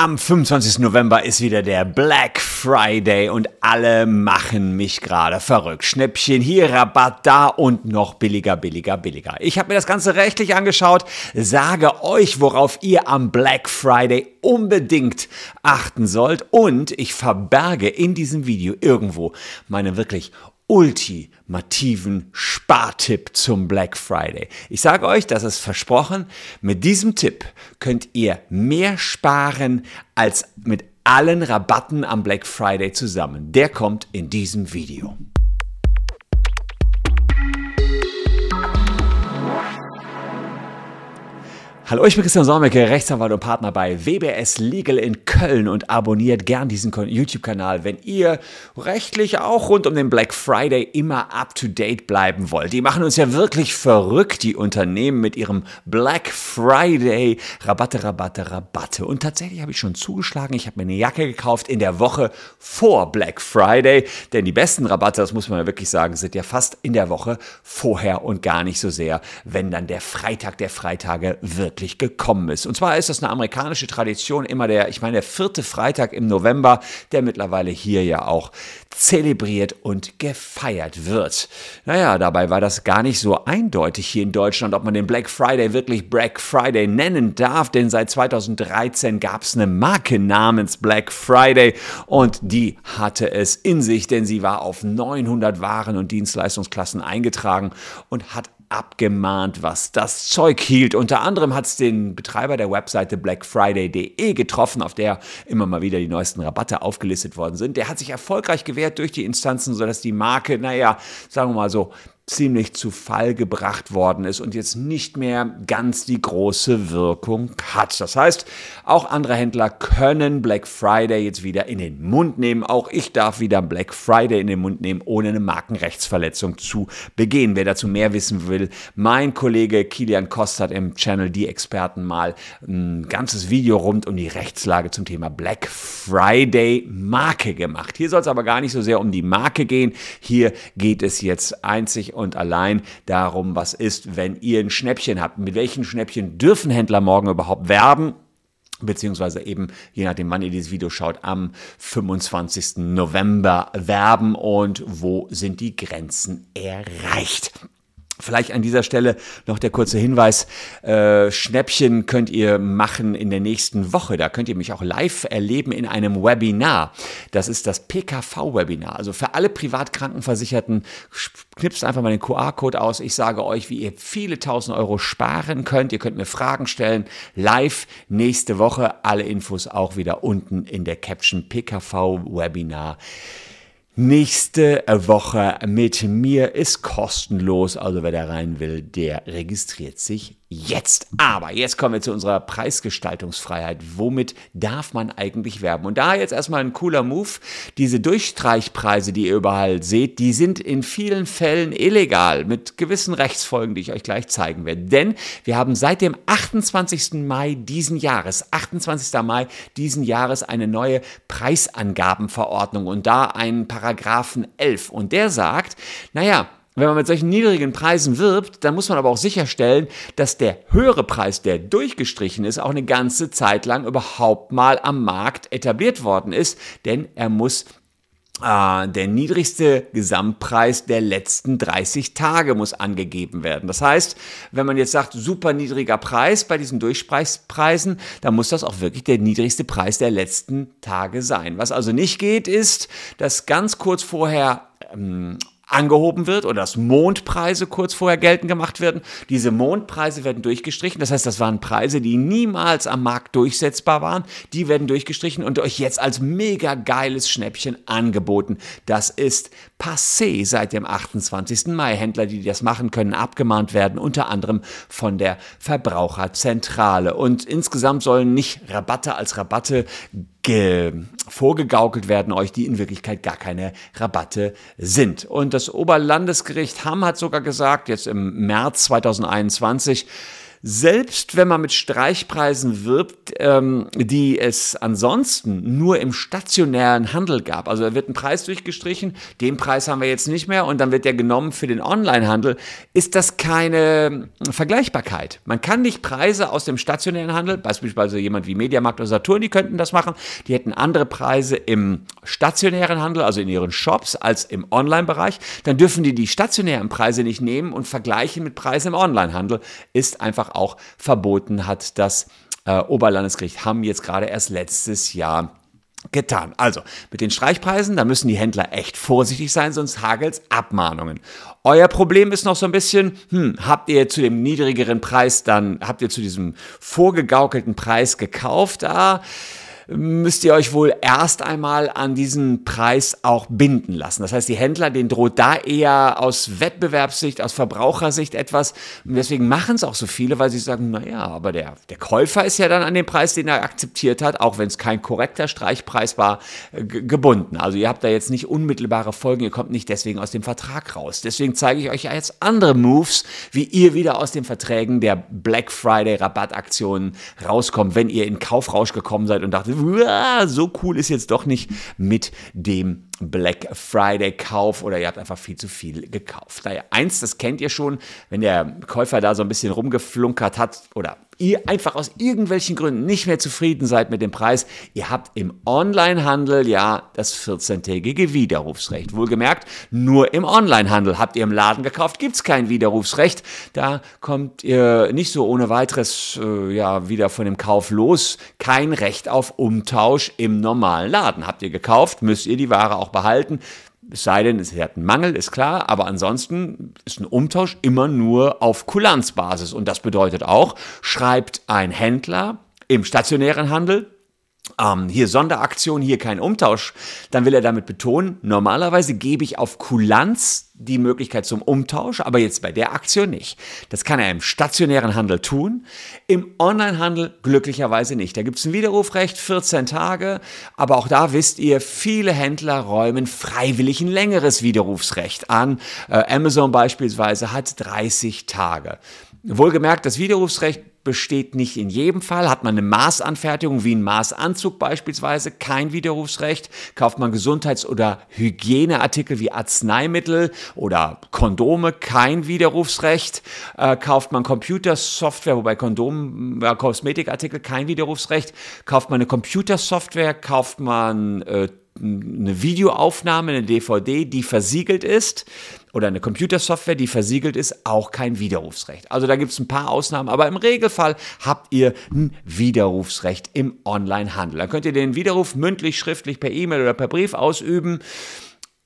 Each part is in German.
Am 25. November ist wieder der Black Friday und alle machen mich gerade verrückt. Schnäppchen hier, Rabatt da und noch billiger, billiger, billiger. Ich habe mir das Ganze rechtlich angeschaut, sage euch, worauf ihr am Black Friday unbedingt achten sollt und ich verberge in diesem Video irgendwo meine wirklich ultimativen Spartipp zum Black Friday. Ich sage euch, das ist versprochen, mit diesem Tipp könnt ihr mehr sparen als mit allen Rabatten am Black Friday zusammen. Der kommt in diesem Video. Hallo, ich bin Christian Solmecke, Rechtsanwalt und Partner bei WBS Legal in Köln und abonniert gern diesen YouTube-Kanal, wenn ihr rechtlich auch rund um den Black Friday immer up to date bleiben wollt. Die machen uns ja wirklich verrückt, die Unternehmen mit ihrem Black Friday Rabatte, Rabatte, Rabatte. Und tatsächlich habe ich schon zugeschlagen. Ich habe mir eine Jacke gekauft in der Woche vor Black Friday, denn die besten Rabatte, das muss man ja wirklich sagen, sind ja fast in der Woche vorher und gar nicht so sehr, wenn dann der Freitag der Freitage wird wirklich gekommen ist. Und zwar ist das eine amerikanische Tradition, immer der, ich meine, der vierte Freitag im November, der mittlerweile hier ja auch zelebriert und gefeiert wird. Naja, dabei war das gar nicht so eindeutig hier in Deutschland, ob man den Black Friday wirklich Black Friday nennen darf, denn seit 2013 gab es eine Marke namens Black Friday und die hatte es in sich, denn sie war auf 900 Waren und Dienstleistungsklassen eingetragen und hat abgemahnt, was das Zeug hielt. Unter anderem hat es den Betreiber der Webseite blackfriday.de getroffen, auf der immer mal wieder die neuesten Rabatte aufgelistet worden sind. Der hat sich erfolgreich gewehrt durch die Instanzen, sodass die Marke, naja, sagen wir mal so, ziemlich zu Fall gebracht worden ist und jetzt nicht mehr ganz die große Wirkung hat. Das heißt, auch andere Händler können Black Friday jetzt wieder in den Mund nehmen. Auch ich darf wieder Black Friday in den Mund nehmen, ohne eine Markenrechtsverletzung zu begehen. Wer dazu mehr wissen will, mein Kollege Kilian Kost hat im Channel Die Experten mal ein ganzes Video rund um die Rechtslage zum Thema Black Friday Marke gemacht. Hier soll es aber gar nicht so sehr um die Marke gehen. Hier geht es jetzt einzig und allein darum, was ist, wenn ihr ein Schnäppchen habt. Mit welchen Schnäppchen dürfen Händler morgen überhaupt werben? beziehungsweise eben, je nachdem, wann ihr dieses Video schaut, am 25. November werben und wo sind die Grenzen erreicht. Vielleicht an dieser Stelle noch der kurze Hinweis, äh, Schnäppchen könnt ihr machen in der nächsten Woche. Da könnt ihr mich auch live erleben in einem Webinar. Das ist das PKV-Webinar. Also für alle Privatkrankenversicherten, knipst einfach mal den QR-Code aus. Ich sage euch, wie ihr viele tausend Euro sparen könnt. Ihr könnt mir Fragen stellen. Live nächste Woche. Alle Infos auch wieder unten in der Caption PKV-Webinar. Nächste Woche mit mir ist kostenlos, also wer da rein will, der registriert sich jetzt. Aber jetzt kommen wir zu unserer Preisgestaltungsfreiheit. Womit darf man eigentlich werben? Und da jetzt erstmal ein cooler Move. Diese Durchstreichpreise, die ihr überall seht, die sind in vielen Fällen illegal mit gewissen Rechtsfolgen, die ich euch gleich zeigen werde. Denn wir haben seit dem 28. Mai diesen Jahres, 28. Mai diesen Jahres eine neue Preisangabenverordnung und da einen Paragraphen 11. Und der sagt, naja, wenn man mit solchen niedrigen Preisen wirbt, dann muss man aber auch sicherstellen, dass der höhere Preis, der durchgestrichen ist, auch eine ganze Zeit lang überhaupt mal am Markt etabliert worden ist, denn er muss äh, der niedrigste Gesamtpreis der letzten 30 Tage muss angegeben werden. Das heißt, wenn man jetzt sagt, super niedriger Preis bei diesen Durchpreisen, dann muss das auch wirklich der niedrigste Preis der letzten Tage sein. Was also nicht geht, ist, dass ganz kurz vorher ähm, angehoben wird oder dass Mondpreise kurz vorher geltend gemacht werden. Diese Mondpreise werden durchgestrichen. Das heißt, das waren Preise, die niemals am Markt durchsetzbar waren. Die werden durchgestrichen und euch jetzt als mega geiles Schnäppchen angeboten. Das ist passé seit dem 28. Mai. Händler, die das machen können, abgemahnt werden, unter anderem von der Verbraucherzentrale. Und insgesamt sollen nicht Rabatte als Rabatte vorgegaukelt werden euch, die in Wirklichkeit gar keine Rabatte sind. Und das Oberlandesgericht Hamm hat sogar gesagt, jetzt im März 2021, selbst wenn man mit Streichpreisen wirbt, ähm, die es ansonsten nur im stationären Handel gab, also da wird ein Preis durchgestrichen, den Preis haben wir jetzt nicht mehr und dann wird der genommen für den Onlinehandel, ist das keine Vergleichbarkeit. Man kann nicht Preise aus dem stationären Handel, beispielsweise jemand wie Mediamarkt oder Saturn, die könnten das machen, die hätten andere Preise im stationären Handel, also in ihren Shops, als im Online-Bereich, dann dürfen die die stationären Preise nicht nehmen und vergleichen mit Preisen im Onlinehandel, ist einfach einfach auch verboten hat, das äh, Oberlandesgericht Hamm jetzt gerade erst letztes Jahr getan. Also mit den Streichpreisen, da müssen die Händler echt vorsichtig sein, sonst hagelt's Abmahnungen. Euer Problem ist noch so ein bisschen, hm, habt ihr zu dem niedrigeren Preis dann, habt ihr zu diesem vorgegaukelten Preis gekauft? Ah, müsst ihr euch wohl erst einmal an diesen Preis auch binden lassen. Das heißt, die Händler, denen droht da eher aus Wettbewerbssicht, aus Verbrauchersicht etwas. Und deswegen machen es auch so viele, weil sie sagen, naja, aber der, der Käufer ist ja dann an den Preis, den er akzeptiert hat, auch wenn es kein korrekter Streichpreis war, gebunden. Also ihr habt da jetzt nicht unmittelbare Folgen, ihr kommt nicht deswegen aus dem Vertrag raus. Deswegen zeige ich euch ja jetzt andere Moves, wie ihr wieder aus den Verträgen der Black Friday Rabattaktionen rauskommt, wenn ihr in Kaufrausch gekommen seid und dachtet, so cool ist jetzt doch nicht mit dem Black Friday Kauf oder ihr habt einfach viel zu viel gekauft. Naja, eins, das kennt ihr schon, wenn der Käufer da so ein bisschen rumgeflunkert hat oder ihr einfach aus irgendwelchen Gründen nicht mehr zufrieden seid mit dem Preis, ihr habt im Onlinehandel ja das 14-tägige Widerrufsrecht. Wohlgemerkt, nur im Onlinehandel habt ihr im Laden gekauft, gibt es kein Widerrufsrecht. Da kommt ihr nicht so ohne weiteres äh, ja wieder von dem Kauf los. Kein Recht auf Umtausch im normalen Laden. Habt ihr gekauft, müsst ihr die Ware auch behalten. Es sei denn, es hat einen Mangel, ist klar, aber ansonsten ist ein Umtausch immer nur auf Kulanzbasis. Und das bedeutet auch, schreibt ein Händler im stationären Handel ähm, hier Sonderaktion, hier kein Umtausch, dann will er damit betonen, normalerweise gebe ich auf Kulanz die Möglichkeit zum Umtausch, aber jetzt bei der Aktion nicht. Das kann er im stationären Handel tun, im Onlinehandel glücklicherweise nicht. Da gibt es ein Widerrufrecht, 14 Tage, aber auch da wisst ihr, viele Händler räumen freiwillig ein längeres Widerrufsrecht an. Äh, Amazon beispielsweise hat 30 Tage. Wohlgemerkt, das Widerrufsrecht besteht nicht in jedem Fall. Hat man eine Maßanfertigung wie ein Maßanzug beispielsweise, kein Widerrufsrecht. Kauft man Gesundheits- oder Hygieneartikel wie Arzneimittel oder Kondome, kein Widerrufsrecht. Äh, kauft man Computersoftware, wobei Kondom, äh, Kosmetikartikel kein Widerrufsrecht. Kauft man eine Computersoftware, kauft man äh, eine Videoaufnahme, eine DVD, die versiegelt ist, oder eine Computersoftware, die versiegelt ist, auch kein Widerrufsrecht. Also da gibt es ein paar Ausnahmen, aber im Regelfall habt ihr ein Widerrufsrecht im Onlinehandel. Da könnt ihr den Widerruf mündlich, schriftlich, per E-Mail oder per Brief ausüben.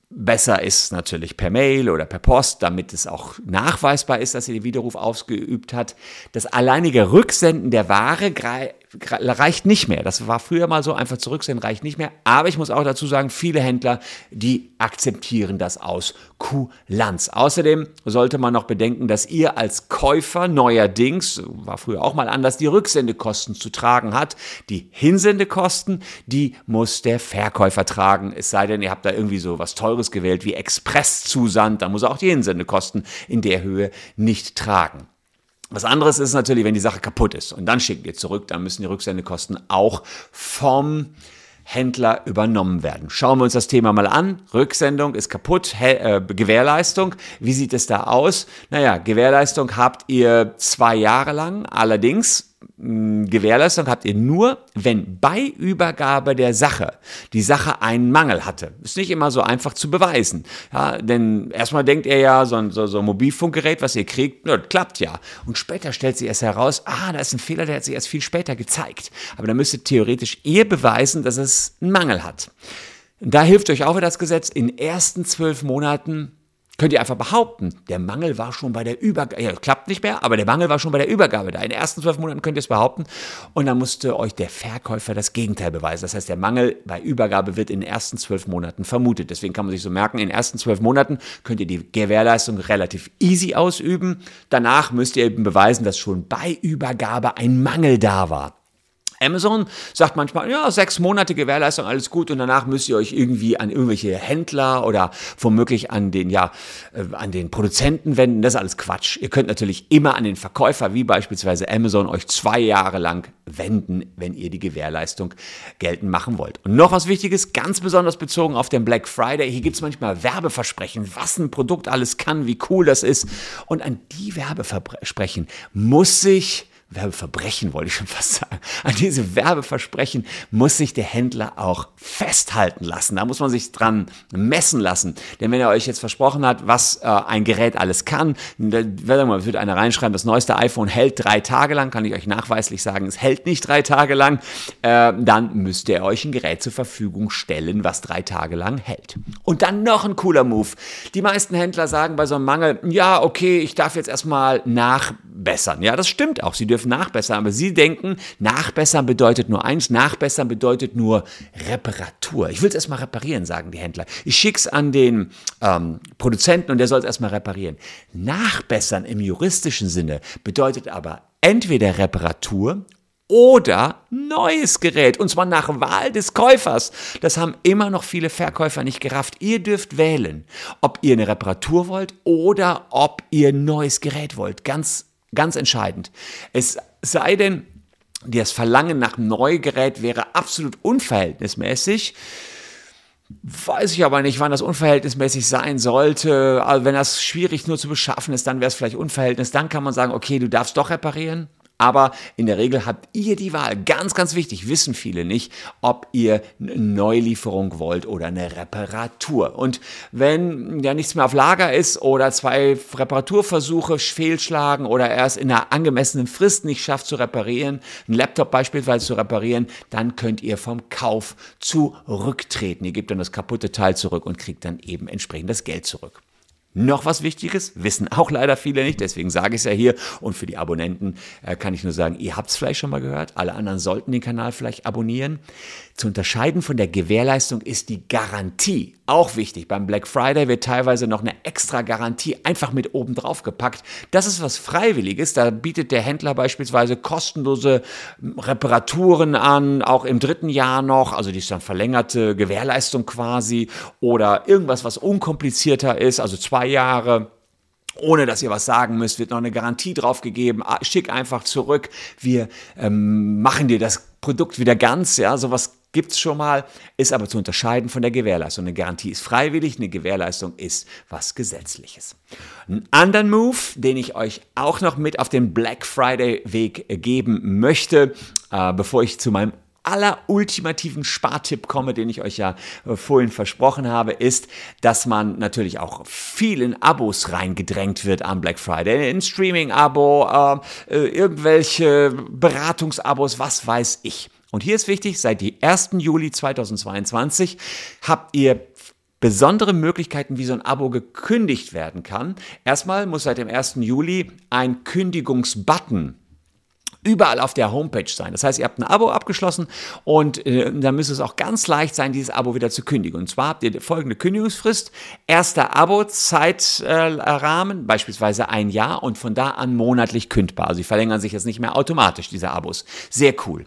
Besser ist natürlich per Mail oder per Post, damit es auch nachweisbar ist, dass ihr den Widerruf ausgeübt hat. Das alleinige Rücksenden der Ware reicht nicht mehr. Das war früher mal so, einfach zurücksenden reicht nicht mehr. Aber ich muss auch dazu sagen, viele Händler, die akzeptieren das aus Kulanz. Außerdem sollte man noch bedenken, dass ihr als Käufer neuerdings, war früher auch mal anders, die Rücksendekosten zu tragen hat. Die Hinsendekosten, die muss der Verkäufer tragen. Es sei denn, ihr habt da irgendwie so was Teures gewählt wie Expresszusand, da muss er auch die Hinsendekosten in der Höhe nicht tragen. Was anderes ist natürlich, wenn die Sache kaputt ist und dann schickt ihr zurück, dann müssen die Rücksendekosten auch vom Händler übernommen werden. Schauen wir uns das Thema mal an. Rücksendung ist kaputt, He äh, Gewährleistung. Wie sieht es da aus? Naja, Gewährleistung habt ihr zwei Jahre lang. Allerdings Gewährleistung habt ihr nur, wenn bei Übergabe der Sache die Sache einen Mangel hatte. Ist nicht immer so einfach zu beweisen. Ja, denn erstmal denkt ihr ja, so ein, so, so ein Mobilfunkgerät, was ihr kriegt, na, klappt ja. Und später stellt sich erst heraus, ah, da ist ein Fehler, der hat sich erst viel später gezeigt. Aber da müsstet theoretisch ihr beweisen, dass es einen Mangel hat. Da hilft euch auch wieder das Gesetz, in ersten zwölf Monaten könnt ihr einfach behaupten, der Mangel war schon bei der Übergabe, ja, klappt nicht mehr, aber der Mangel war schon bei der Übergabe da. In den ersten zwölf Monaten könnt ihr es behaupten und dann musste euch der Verkäufer das Gegenteil beweisen. Das heißt, der Mangel bei Übergabe wird in den ersten zwölf Monaten vermutet. Deswegen kann man sich so merken, in den ersten zwölf Monaten könnt ihr die Gewährleistung relativ easy ausüben. Danach müsst ihr eben beweisen, dass schon bei Übergabe ein Mangel da war. Amazon sagt manchmal, ja, sechs Monate Gewährleistung, alles gut und danach müsst ihr euch irgendwie an irgendwelche Händler oder womöglich an den, ja, äh, an den Produzenten wenden. Das ist alles Quatsch. Ihr könnt natürlich immer an den Verkäufer, wie beispielsweise Amazon, euch zwei Jahre lang wenden, wenn ihr die Gewährleistung geltend machen wollt. Und noch was Wichtiges, ganz besonders bezogen auf den Black Friday. Hier gibt es manchmal Werbeversprechen, was ein Produkt alles kann, wie cool das ist. Und an die Werbeversprechen muss sich Werbeverbrechen wollte ich schon fast sagen. An diese Werbeversprechen muss sich der Händler auch festhalten lassen. Da muss man sich dran messen lassen. Denn wenn er euch jetzt versprochen hat, was äh, ein Gerät alles kann, dann wird einer reinschreiben, das neueste iPhone hält drei Tage lang, kann ich euch nachweislich sagen, es hält nicht drei Tage lang, äh, dann müsst ihr euch ein Gerät zur Verfügung stellen, was drei Tage lang hält. Und dann noch ein cooler Move. Die meisten Händler sagen bei so einem Mangel, ja, okay, ich darf jetzt erstmal nachbessern. Ja, das stimmt auch. Sie dürfen nachbessern. Aber Sie denken, nachbessern bedeutet nur eins, nachbessern bedeutet nur Reparatur. Ich will es erstmal reparieren, sagen die Händler. Ich schicke es an den ähm, Produzenten und der soll es erstmal reparieren. Nachbessern im juristischen Sinne bedeutet aber entweder Reparatur oder neues Gerät und zwar nach Wahl des Käufers. Das haben immer noch viele Verkäufer nicht gerafft. Ihr dürft wählen, ob ihr eine Reparatur wollt oder ob ihr ein neues Gerät wollt. Ganz Ganz entscheidend. Es sei denn, das Verlangen nach Neugerät wäre absolut unverhältnismäßig. Weiß ich aber nicht, wann das unverhältnismäßig sein sollte. Also wenn das schwierig nur zu beschaffen ist, dann wäre es vielleicht unverhältnis. Dann kann man sagen, okay, du darfst doch reparieren. Aber in der Regel habt ihr die Wahl. Ganz, ganz wichtig, wissen viele nicht, ob ihr eine Neulieferung wollt oder eine Reparatur. Und wenn ja nichts mehr auf Lager ist oder zwei Reparaturversuche fehlschlagen oder erst in einer angemessenen Frist nicht schafft zu reparieren, einen Laptop beispielsweise zu reparieren, dann könnt ihr vom Kauf zurücktreten. Ihr gebt dann das kaputte Teil zurück und kriegt dann eben entsprechend das Geld zurück. Noch was Wichtiges, wissen auch leider viele nicht, deswegen sage ich es ja hier. Und für die Abonnenten äh, kann ich nur sagen, ihr habt es vielleicht schon mal gehört, alle anderen sollten den Kanal vielleicht abonnieren. Zu unterscheiden von der Gewährleistung ist die Garantie auch wichtig. Beim Black Friday wird teilweise noch eine extra Garantie einfach mit oben drauf gepackt. Das ist was Freiwilliges. Da bietet der Händler beispielsweise kostenlose Reparaturen an, auch im dritten Jahr noch. Also die ist dann verlängerte Gewährleistung quasi oder irgendwas, was unkomplizierter ist, also zwei Jahre ohne dass ihr was sagen müsst, wird noch eine Garantie drauf gegeben. Ah, schick einfach zurück. Wir ähm, machen dir das Produkt wieder ganz. Ja, sowas gibt's schon mal, ist aber zu unterscheiden von der Gewährleistung. Eine Garantie ist freiwillig, eine Gewährleistung ist was Gesetzliches. Einen anderen Move, den ich euch auch noch mit auf den Black Friday Weg geben möchte, äh, bevor ich zu meinem aller ultimativen Spartipp komme, den ich euch ja äh, vorhin versprochen habe, ist, dass man natürlich auch viel in Abos reingedrängt wird am Black Friday. Ein Streaming-Abo, äh, äh, irgendwelche Beratungsabos, was weiß ich. Und hier ist wichtig, seit dem 1. Juli 2022 habt ihr besondere Möglichkeiten, wie so ein Abo gekündigt werden kann. Erstmal muss seit dem 1. Juli ein Kündigungsbutton überall auf der Homepage sein. Das heißt, ihr habt ein Abo abgeschlossen und äh, dann müsste es auch ganz leicht sein, dieses Abo wieder zu kündigen. Und zwar habt ihr folgende Kündigungsfrist. Erster Abo-Zeitrahmen, äh, beispielsweise ein Jahr und von da an monatlich kündbar. Also sie verlängern sich jetzt nicht mehr automatisch, diese Abos. Sehr cool.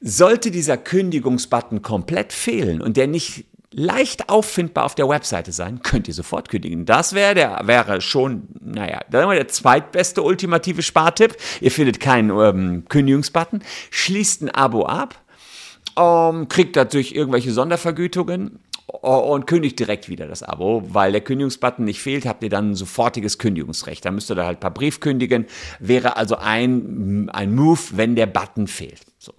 Sollte dieser Kündigungsbutton komplett fehlen und der nicht leicht auffindbar auf der Webseite sein, könnt ihr sofort kündigen. Das wäre der wäre schon, naja, dann der zweitbeste ultimative Spartipp. Ihr findet keinen ähm, Kündigungsbutton, schließt ein Abo ab, ähm, kriegt dadurch irgendwelche Sondervergütungen äh, und kündigt direkt wieder das Abo, weil der Kündigungsbutton nicht fehlt, habt ihr dann ein sofortiges Kündigungsrecht. Da müsst ihr da halt per Brief kündigen. Wäre also ein, ein Move, wenn der Button fehlt. So.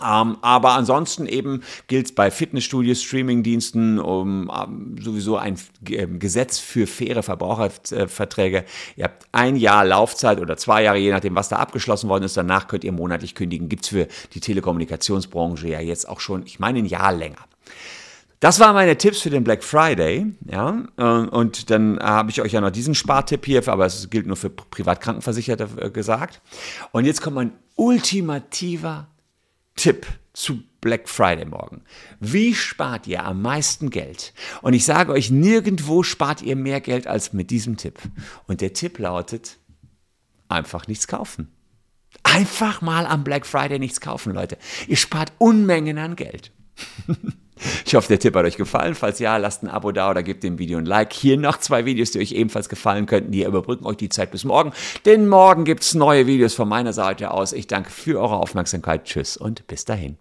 Ähm, aber ansonsten eben gilt es bei Fitnessstudios, Streamingdiensten um, um, sowieso ein ähm, Gesetz für faire Verbraucherverträge. Ihr habt ein Jahr Laufzeit oder zwei Jahre, je nachdem, was da abgeschlossen worden ist. Danach könnt ihr monatlich kündigen. Gibt es für die Telekommunikationsbranche ja jetzt auch schon, ich meine, ein Jahr länger. Das waren meine Tipps für den Black Friday, ja. Und dann habe ich euch ja noch diesen Spartipp hier, aber es gilt nur für Privatkrankenversicherte äh, gesagt. Und jetzt kommt mein ultimativer Tipp zu Black Friday morgen. Wie spart ihr am meisten Geld? Und ich sage euch, nirgendwo spart ihr mehr Geld als mit diesem Tipp. Und der Tipp lautet, einfach nichts kaufen. Einfach mal am Black Friday nichts kaufen, Leute. Ihr spart Unmengen an Geld. Ich hoffe, der Tipp hat euch gefallen. Falls ja, lasst ein Abo da oder gebt dem Video ein Like. Hier noch zwei Videos, die euch ebenfalls gefallen könnten. Die überbrücken euch die Zeit bis morgen. Denn morgen gibt es neue Videos von meiner Seite aus. Ich danke für eure Aufmerksamkeit. Tschüss und bis dahin.